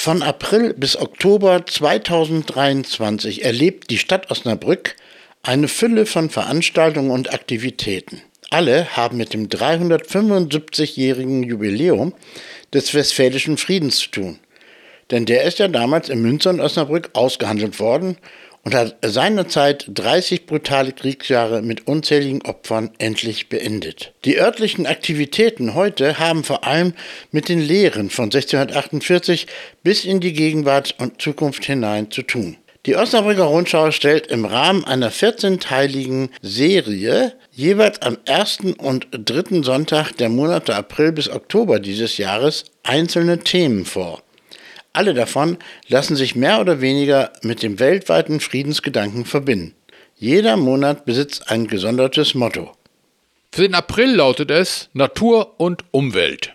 Von April bis Oktober 2023 erlebt die Stadt Osnabrück eine Fülle von Veranstaltungen und Aktivitäten. Alle haben mit dem 375-jährigen Jubiläum des Westfälischen Friedens zu tun. Denn der ist ja damals in Münster und Osnabrück ausgehandelt worden und hat seinerzeit 30 brutale Kriegsjahre mit unzähligen Opfern endlich beendet. Die örtlichen Aktivitäten heute haben vor allem mit den Lehren von 1648 bis in die Gegenwart und Zukunft hinein zu tun. Die Osnabrücker Rundschau stellt im Rahmen einer 14-teiligen Serie jeweils am ersten und dritten Sonntag der Monate April bis Oktober dieses Jahres einzelne Themen vor. Alle davon lassen sich mehr oder weniger mit dem weltweiten Friedensgedanken verbinden. Jeder Monat besitzt ein gesondertes Motto. Für den April lautet es Natur und Umwelt.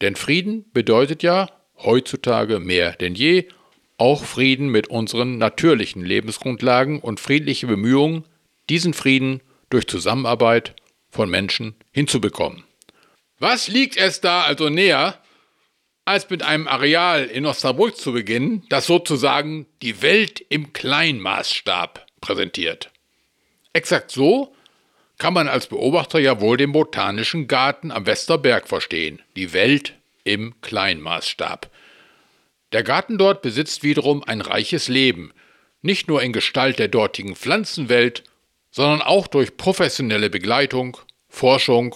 Denn Frieden bedeutet ja heutzutage mehr denn je auch Frieden mit unseren natürlichen Lebensgrundlagen und friedliche Bemühungen, diesen Frieden durch Zusammenarbeit von Menschen hinzubekommen. Was liegt es da also näher, als mit einem Areal in Osnabrück zu beginnen, das sozusagen die Welt im Kleinmaßstab präsentiert. Exakt so kann man als Beobachter ja wohl den Botanischen Garten am Westerberg verstehen, die Welt im Kleinmaßstab. Der Garten dort besitzt wiederum ein reiches Leben, nicht nur in Gestalt der dortigen Pflanzenwelt, sondern auch durch professionelle Begleitung, Forschung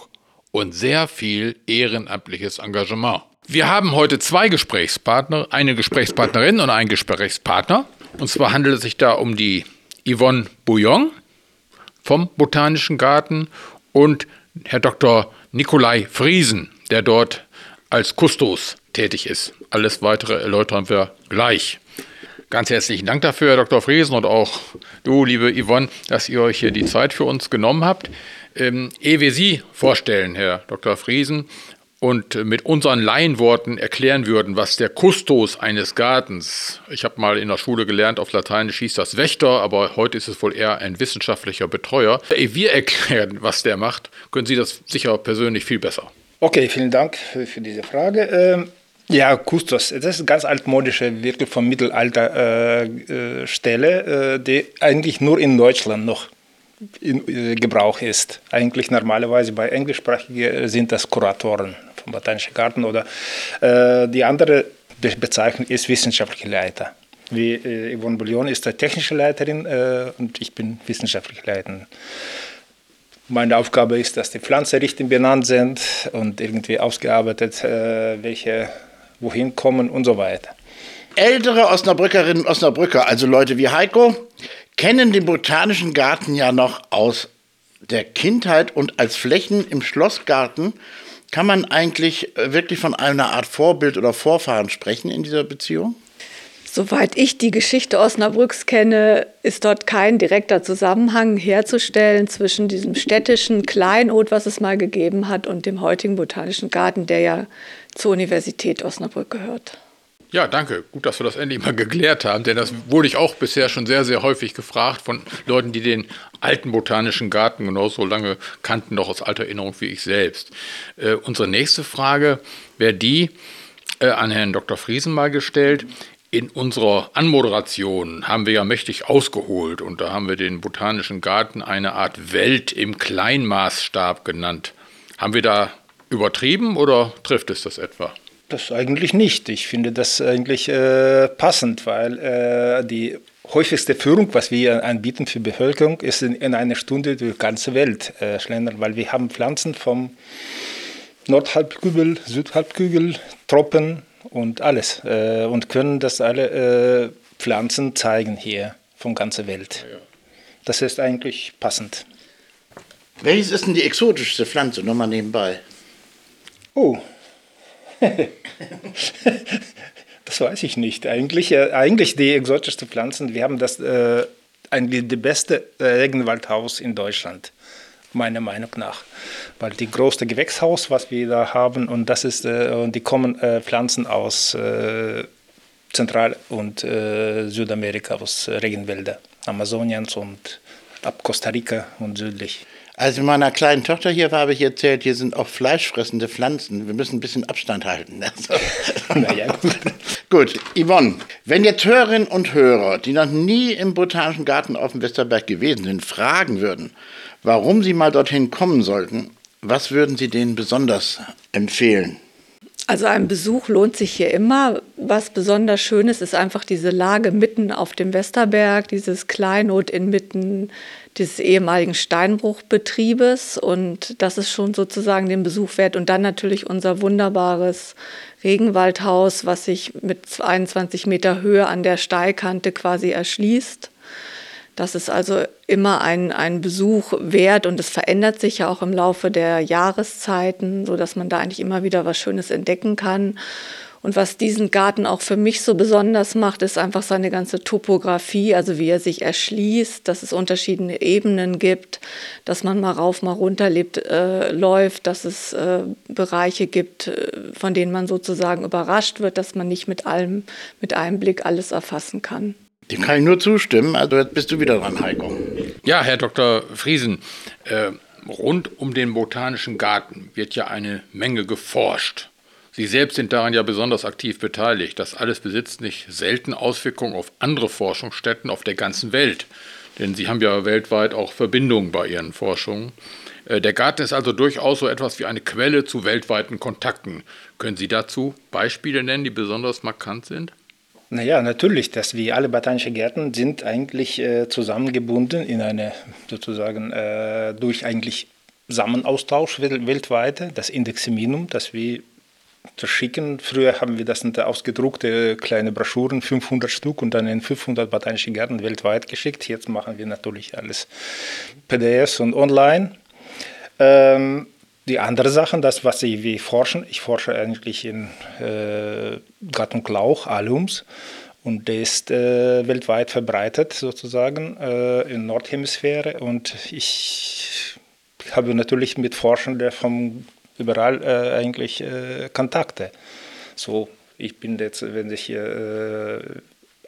und sehr viel ehrenamtliches Engagement. Wir haben heute zwei Gesprächspartner, eine Gesprächspartnerin und einen Gesprächspartner. Und zwar handelt es sich da um die Yvonne Bouillon vom Botanischen Garten und Herr Dr. Nikolai Friesen, der dort als Kustos tätig ist. Alles weitere erläutern wir gleich. Ganz herzlichen Dank dafür, Herr Dr. Friesen, und auch du, liebe Yvonne, dass ihr euch hier die Zeit für uns genommen habt. Ähm, ehe wir Sie vorstellen, Herr Dr. Friesen, und mit unseren Laienworten erklären würden, was der Kustos eines Gartens, ich habe mal in der Schule gelernt, auf Lateinisch hieß das Wächter, aber heute ist es wohl eher ein wissenschaftlicher Betreuer. Wir erklären, was der macht, können Sie das sicher persönlich viel besser. Okay, vielen Dank für, für diese Frage. Ähm ja, Kustos, das ist ganz altmodische, wirklich vom Mittelalter äh, äh, Stelle, äh, die eigentlich nur in Deutschland noch in äh, Gebrauch ist. Eigentlich normalerweise bei Englischsprachigen sind das Kuratoren vom Botanischen Garten oder äh, die andere Be Bezeichnung ist wissenschaftliche Leiter. Wie äh, Yvonne Bouillon ist die technische Leiterin äh, und ich bin wissenschaftliche Leiterin. Meine Aufgabe ist, dass die Pflanzen richtig benannt sind und irgendwie ausgearbeitet, äh, welche wohin kommen und so weiter. Ältere Osnabrückerinnen und Osnabrücker, also Leute wie Heiko, kennen den Botanischen Garten ja noch aus der Kindheit und als Flächen im Schlossgarten kann man eigentlich äh, wirklich von einer Art Vorbild oder Vorfahren sprechen in dieser Beziehung? Soweit ich die Geschichte Osnabrücks kenne, ist dort kein direkter Zusammenhang herzustellen zwischen diesem städtischen Kleinod, was es mal gegeben hat, und dem heutigen Botanischen Garten, der ja zur Universität Osnabrück gehört. Ja, danke. Gut, dass wir das endlich mal geklärt haben, denn das wurde ich auch bisher schon sehr, sehr häufig gefragt von Leuten, die den alten botanischen Garten genauso lange kannten, noch aus alter Erinnerung wie ich selbst. Äh, unsere nächste Frage wäre die äh, an Herrn Dr. Friesen mal gestellt. In unserer Anmoderation haben wir ja mächtig ausgeholt und da haben wir den Botanischen Garten eine Art Welt im Kleinmaßstab genannt. Haben wir da übertrieben oder trifft es das etwa? Das eigentlich nicht. Ich finde das eigentlich äh, passend, weil äh, die häufigste Führung, was wir anbieten für Bevölkerung, ist in, in einer Stunde durch die ganze Welt äh, schlendern, weil wir haben Pflanzen vom Nordhalbkugel, Südhalbkugel, Tropen und alles äh, und können das alle äh, Pflanzen zeigen hier von ganzer Welt. Das ist eigentlich passend. Welches ist denn die exotischste Pflanze? Nochmal nebenbei. Oh, das weiß ich nicht. Eigentlich, äh, eigentlich die exotischsten Pflanzen, wir haben das äh, eigentlich das beste äh, Regenwaldhaus in Deutschland, meiner Meinung nach. Weil die größte Gewächshaus, was wir da haben, und das ist, äh, die kommen äh, Pflanzen aus Zentral- und Südamerika, aus Regenwälder, Amazoniens und ab Costa Rica und südlich. Als ich meiner kleinen Tochter hier war, habe ich erzählt, hier sind auch fleischfressende Pflanzen. Wir müssen ein bisschen Abstand halten. naja, gut. gut, Yvonne, wenn jetzt Hörerinnen und Hörer, die noch nie im Botanischen Garten auf dem Westerberg gewesen sind, fragen würden, warum sie mal dorthin kommen sollten, was würden Sie denen besonders empfehlen? Also ein Besuch lohnt sich hier immer. Was besonders schön ist, ist einfach diese Lage mitten auf dem Westerberg, dieses Kleinod inmitten des ehemaligen Steinbruchbetriebes. Und das ist schon sozusagen den Besuch wert. Und dann natürlich unser wunderbares Regenwaldhaus, was sich mit 21 Meter Höhe an der Steilkante quasi erschließt. Das ist also immer ein, ein Besuch wert und es verändert sich ja auch im Laufe der Jahreszeiten, sodass man da eigentlich immer wieder was Schönes entdecken kann. Und was diesen Garten auch für mich so besonders macht, ist einfach seine ganze Topografie, also wie er sich erschließt, dass es verschiedene Ebenen gibt, dass man mal rauf, mal runter lebt, äh, läuft, dass es äh, Bereiche gibt, äh, von denen man sozusagen überrascht wird, dass man nicht mit allem, mit einem Blick alles erfassen kann. Dem kann ich nur zustimmen. Also jetzt bist du wieder dran, Heiko. Ja, Herr Dr. Friesen, äh, rund um den Botanischen Garten wird ja eine Menge geforscht. Sie selbst sind daran ja besonders aktiv beteiligt. Das alles besitzt nicht selten Auswirkungen auf andere Forschungsstätten auf der ganzen Welt. Denn Sie haben ja weltweit auch Verbindungen bei Ihren Forschungen. Äh, der Garten ist also durchaus so etwas wie eine Quelle zu weltweiten Kontakten. Können Sie dazu Beispiele nennen, die besonders markant sind? Naja, natürlich, dass wie alle botanische Gärten sind eigentlich äh, zusammengebunden in eine sozusagen äh, durch eigentlich Samenaustausch weltweit, das Indexeminum, das wir verschicken. Früher haben wir das in ausgedruckte kleine Broschüren, 500 Stück und dann in 500 botanische Gärten weltweit geschickt. Jetzt machen wir natürlich alles PDFs und online. Ähm, die andere Sachen, das, was ich wie forschen, ich forsche eigentlich in äh, Gattung Lauch, Alums, und der ist äh, weltweit verbreitet sozusagen äh, in Nordhemisphäre. Und ich habe natürlich mit Forschenden von überall äh, eigentlich äh, Kontakte. So, ich bin jetzt, wenn ich hier äh,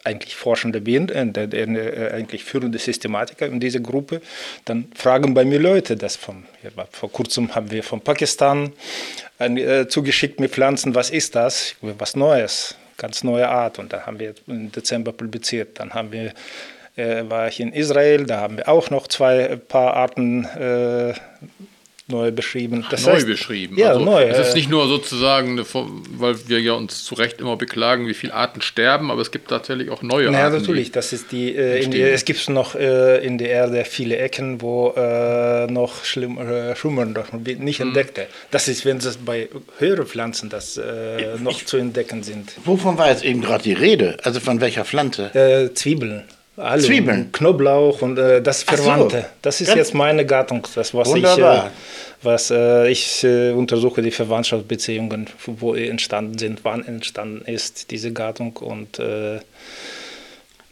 eigentlich Forschende bin, äh, der, eigentlich führende Systematiker in dieser Gruppe, dann fragen bei mir Leute das ja, vor kurzem haben wir von Pakistan äh, zugeschickt mit Pflanzen, was ist das? Was Neues, ganz neue Art und da haben wir im Dezember publiziert. Dann haben wir äh, war ich in Israel, da haben wir auch noch zwei äh, paar Arten äh, neu beschrieben. Das neu heißt, beschrieben. Ja, also, neu. Es ist nicht nur sozusagen, weil wir ja uns zu Recht immer beklagen, wie viele Arten sterben, aber es gibt tatsächlich auch neue naja, Arten. Ja, natürlich. Das ist die, äh, die, es gibt noch äh, in der Erde viele Ecken, wo äh, noch schlimm, äh, Schummern noch nicht hm. entdeckte. Das ist, wenn es bei höheren Pflanzen das äh, noch ich, zu entdecken sind. Wovon war jetzt eben gerade die Rede? Also von welcher Pflanze? Äh, Zwiebeln. Alle Zwiebeln. Knoblauch und äh, das Verwandte. So. Das ist Ganz jetzt meine Gattung, das was Wunderbar. ich, äh, was äh, ich äh, untersuche die Verwandtschaftsbeziehungen, wo entstanden sind, wann entstanden ist diese Gattung und äh,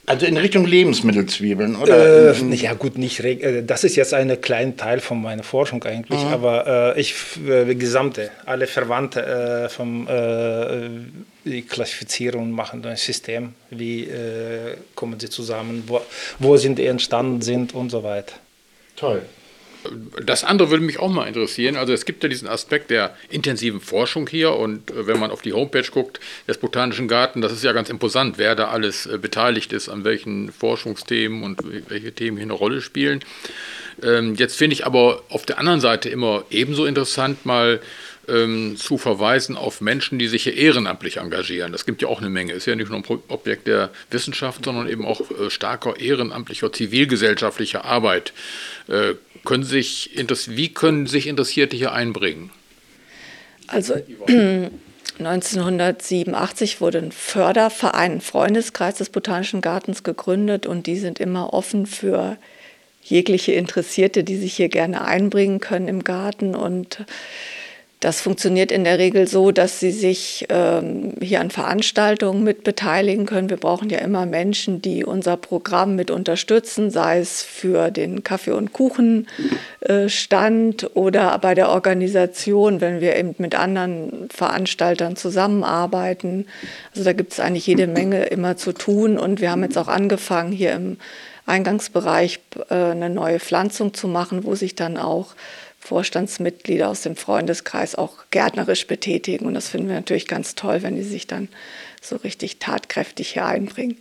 also in Richtung Lebensmittelzwiebeln, oder? Äh, ja gut, nicht. Äh, das ist jetzt ein kleiner Teil von meiner Forschung eigentlich, mhm. aber äh, ich äh, gesamte, alle Verwandte äh, vom äh, die klassifizieren und machen ein System, wie äh, kommen sie zusammen, wo, wo sind die entstanden sind und so weiter. Toll. Das andere würde mich auch mal interessieren. Also es gibt ja diesen Aspekt der intensiven Forschung hier und äh, wenn man auf die Homepage guckt des Botanischen Garten, das ist ja ganz imposant, wer da alles äh, beteiligt ist, an welchen Forschungsthemen und welche Themen hier eine Rolle spielen. Ähm, jetzt finde ich aber auf der anderen Seite immer ebenso interessant mal ähm, zu verweisen auf Menschen, die sich hier ehrenamtlich engagieren. Das gibt ja auch eine Menge. Ist ja nicht nur ein Objekt der Wissenschaft, sondern eben auch äh, starker ehrenamtlicher zivilgesellschaftlicher Arbeit. Äh, können sich, wie können sich Interessierte hier einbringen? Also 1987 wurde ein Förderverein, ein Freundeskreis des Botanischen Gartens gegründet und die sind immer offen für jegliche Interessierte, die sich hier gerne einbringen können im Garten und Das funktioniert in der Regel so, dass sie sich ähm, hier an Veranstaltungen mit beteiligen können. Wir brauchen ja immer Menschen, die unser Programm mit unterstützen, sei es für den Kaffee- und Kuchenstand äh, oder bei der Organisation, wenn wir eben mit anderen Veranstaltern zusammenarbeiten. Also da gibt es eigentlich jede Menge immer zu tun. Und wir haben jetzt auch angefangen, hier im Eingangsbereich äh, eine neue Pflanzung zu machen, wo sich dann auch Vorstandsmitglieder aus dem Freundeskreis auch gärtnerisch betätigen. Und das finden wir natürlich ganz toll, wenn die sich dann so richtig tatkräftig hier einbringen.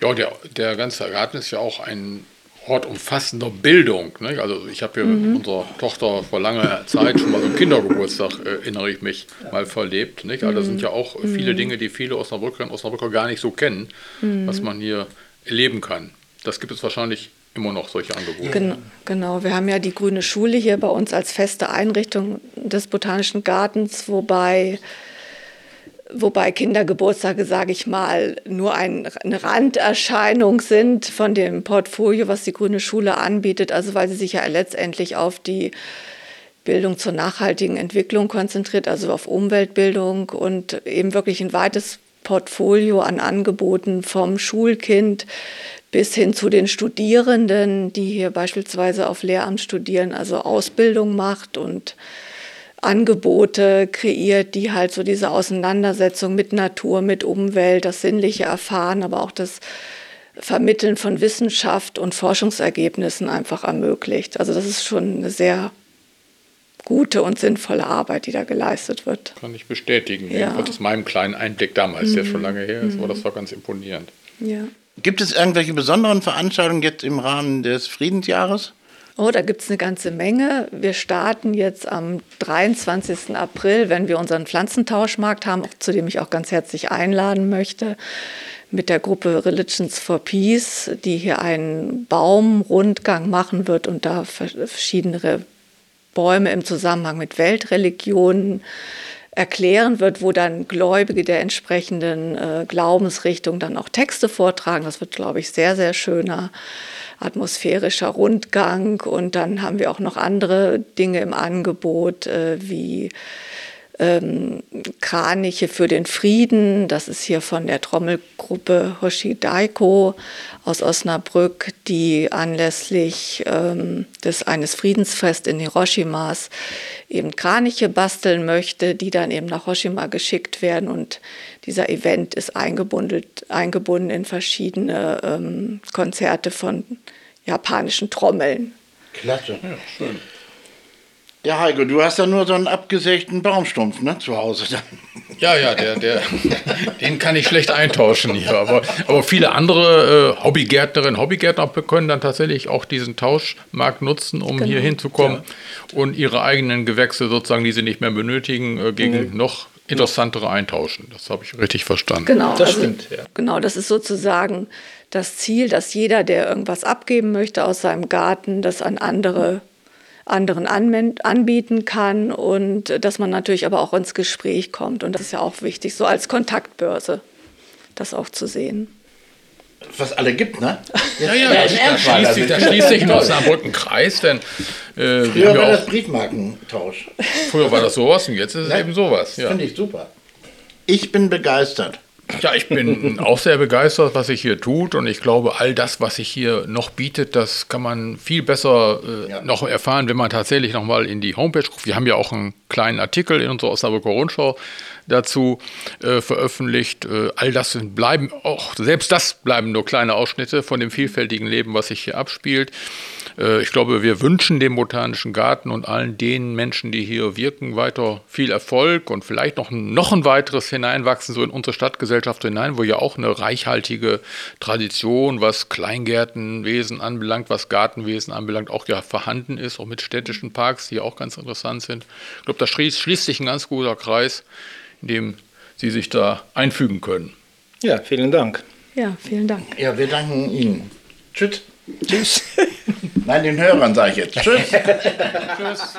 Ja, der, der ganze Garten ist ja auch ein Ort umfassender Bildung. Ne? Also ich habe hier mhm. mit unserer Tochter vor langer Zeit schon mal so einen Kindergeburtstag, äh, erinnere ich mich, mal verlebt. Nicht? Also das sind ja auch mhm. viele Dinge, die viele Osnabrücker und Osnabrücker gar nicht so kennen, mhm. was man hier erleben kann. Das gibt es wahrscheinlich immer noch solche Angebote. Genau, genau, wir haben ja die Grüne Schule hier bei uns als feste Einrichtung des Botanischen Gartens, wobei, wobei Kindergeburtstage, sage ich mal, nur ein, eine Randerscheinung sind von dem Portfolio, was die Grüne Schule anbietet, also weil sie sich ja letztendlich auf die Bildung zur nachhaltigen Entwicklung konzentriert, also auf Umweltbildung und eben wirklich ein weites Portfolio an Angeboten vom Schulkind bis hin zu den Studierenden, die hier beispielsweise auf Lehramt studieren, also Ausbildung macht und Angebote kreiert, die halt so diese Auseinandersetzung mit Natur, mit Umwelt, das sinnliche Erfahren, aber auch das Vermitteln von Wissenschaft und Forschungsergebnissen einfach ermöglicht. Also das ist schon eine sehr gute und sinnvolle Arbeit, die da geleistet wird. Kann ich bestätigen. Ja. Jedenfalls aus meinem kleinen Einblick damals, mhm. der schon lange her ist, aber das war ganz imponierend. Ja. Gibt es irgendwelche besonderen Veranstaltungen jetzt im Rahmen des Friedensjahres? Oh, da gibt es eine ganze Menge. Wir starten jetzt am 23. April, wenn wir unseren Pflanzentauschmarkt haben, zu dem ich auch ganz herzlich einladen möchte, mit der Gruppe Religions for Peace, die hier einen Baumrundgang machen wird und da verschiedene Bäume im Zusammenhang mit Weltreligionen erklären wird, wo dann Gläubige der entsprechenden äh, Glaubensrichtung dann auch Texte vortragen. Das wird, glaube ich, sehr, sehr schöner atmosphärischer Rundgang. Und dann haben wir auch noch andere Dinge im Angebot, äh, wie ähm, Kraniche für den Frieden. Das ist hier von der Trommelgruppe Hoshidaiko aus Osnabrück, die anlässlich ähm, des eines Friedensfest in Hiroshimas eben Kraniche basteln möchte, die dann eben nach Hiroshima geschickt werden. Und dieser Event ist eingebunden, eingebunden in verschiedene ähm, Konzerte von japanischen Trommeln. Klasse. Ja, schön. Ja, Heiko, du hast ja nur so einen abgesägten Baumstumpf ne, zu Hause. Ja, ja, der, der, den kann ich schlecht eintauschen hier. Aber, aber viele andere äh, Hobbygärtnerinnen, Hobbygärtner können dann tatsächlich auch diesen Tauschmarkt nutzen, um genau. hier hinzukommen ja. und ihre eigenen Gewächse sozusagen, die sie nicht mehr benötigen, äh, gegen mhm. noch interessantere eintauschen. Das habe ich richtig verstanden. Genau, das also, stimmt. Ja. Genau, das ist sozusagen das Ziel, dass jeder, der irgendwas abgeben möchte aus seinem Garten, das an andere anderen anbieten kann und dass man natürlich aber auch ins Gespräch kommt. Und das ist ja auch wichtig, so als Kontaktbörse das auch zu sehen. Was alle gibt, ne? Ja, ja, ja da, schließt sich, da schließt sich in Osnabrück ein Kreis, denn äh, Früher war das Briefmarkentausch. Früher war das sowas und jetzt ist es ja, eben sowas. Ja. Finde ich super. Ich bin begeistert. Ja, ich bin auch sehr begeistert, was sich hier tut und ich glaube, all das, was sich hier noch bietet, das kann man viel besser äh, ja. noch erfahren, wenn man tatsächlich nochmal in die Homepage guckt. Wir haben ja auch einen kleinen Artikel in unserer Osnabrücker Rundschau dazu äh, veröffentlicht. Äh, all das bleiben auch, selbst das bleiben nur kleine Ausschnitte von dem vielfältigen Leben, was sich hier abspielt. Äh, ich glaube, wir wünschen dem Botanischen Garten und allen den Menschen, die hier wirken, weiter viel Erfolg und vielleicht noch, noch ein weiteres Hineinwachsen so in unsere Stadtgesellschaft hinein, wo ja auch eine reichhaltige Tradition, was Kleingärtenwesen anbelangt, was Gartenwesen anbelangt, auch ja vorhanden ist, auch mit städtischen Parks, die auch ganz interessant sind. Ich glaube, da schließt sich ein ganz guter Kreis, in dem Sie sich da einfügen können. Ja, vielen Dank. Ja, vielen Dank. Ja, wir danken Ihnen. Tschüss. Tschüss. Nein, den Hörern sage ich jetzt. Tschüss. Tschüss.